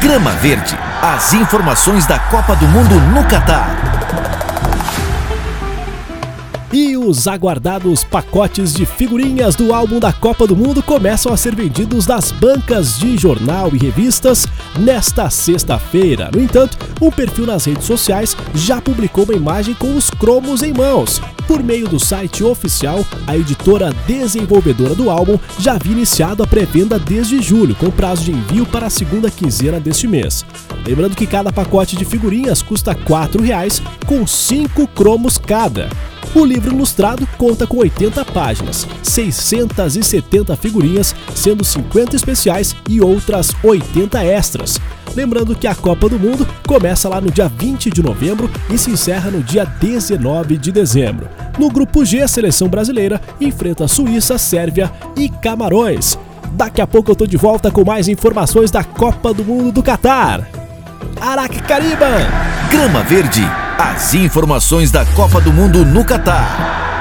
Grama Verde. As informações da Copa do Mundo no Catar. E os aguardados pacotes de figurinhas do álbum da Copa do Mundo começam a ser vendidos nas bancas de jornal e revistas nesta sexta-feira. No entanto, um perfil nas redes sociais já publicou uma imagem com os cromos em mãos. Por meio do site oficial, a editora desenvolvedora do álbum já havia iniciado a pré-venda desde julho, com prazo de envio para a segunda quinzena deste mês. Lembrando que cada pacote de figurinhas custa R$ 4,00, com 5 cromos cada. O livro ilustrado conta com 80 páginas, 670 figurinhas, sendo 50 especiais e outras 80 extras. Lembrando que a Copa do Mundo começa lá no dia 20 de novembro e se encerra no dia 19 de dezembro. No grupo G, a seleção brasileira enfrenta Suíça, Sérvia e Camarões. Daqui a pouco eu tô de volta com mais informações da Copa do Mundo do Catar. Araque Cariba! Grama Verde. As informações da Copa do Mundo no Catar.